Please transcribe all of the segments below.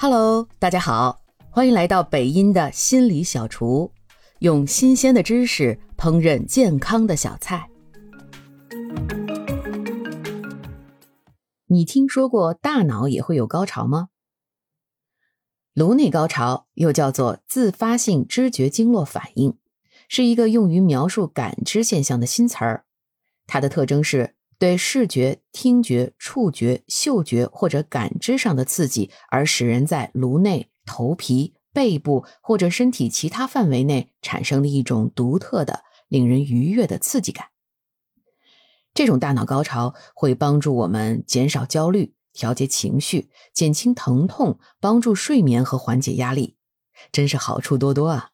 Hello，大家好，欢迎来到北音的心理小厨，用新鲜的知识烹饪健康的小菜。你听说过大脑也会有高潮吗？颅内高潮又叫做自发性知觉经络反应，是一个用于描述感知现象的新词儿。它的特征是。对视觉、听觉、触觉、嗅觉或者感知上的刺激，而使人在颅内、头皮、背部或者身体其他范围内产生的一种独特的、令人愉悦的刺激感。这种大脑高潮会帮助我们减少焦虑、调节情绪、减轻疼痛、帮助睡眠和缓解压力，真是好处多多啊！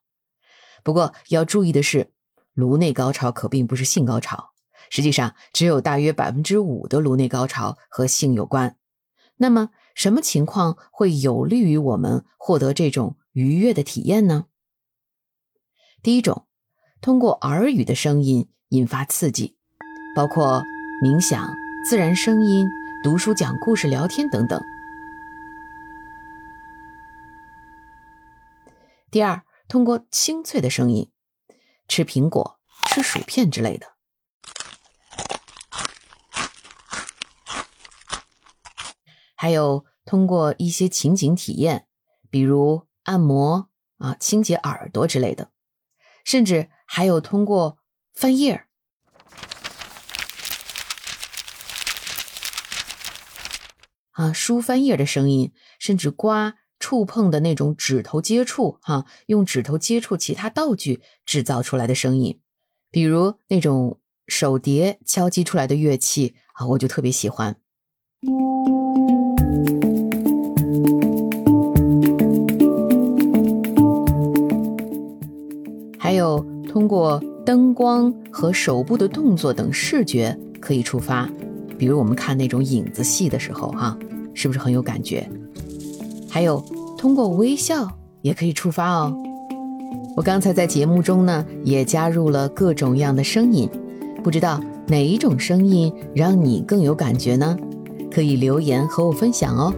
不过要注意的是，颅内高潮可并不是性高潮。实际上，只有大约百分之五的颅内高潮和性有关。那么，什么情况会有利于我们获得这种愉悦的体验呢？第一种，通过耳语的声音引发刺激，包括冥想、自然声音、读书、讲故事、聊天等等。第二，通过清脆的声音，吃苹果、吃薯片之类的。还有通过一些情景体验，比如按摩啊、清洁耳朵之类的，甚至还有通过翻页儿。啊、书翻页的声音，甚至刮、触碰的那种指头接触哈，用指头接触其他道具制造出来的声音，比如那种手碟敲击出来的乐器啊，我就特别喜欢。还有通过灯光和手部的动作等视觉可以触发，比如我们看那种影子戏的时候，哈，是不是很有感觉？还有通过微笑也可以触发哦。我刚才在节目中呢也加入了各种样的声音，不知道哪一种声音让你更有感觉呢？可以留言和我分享哦。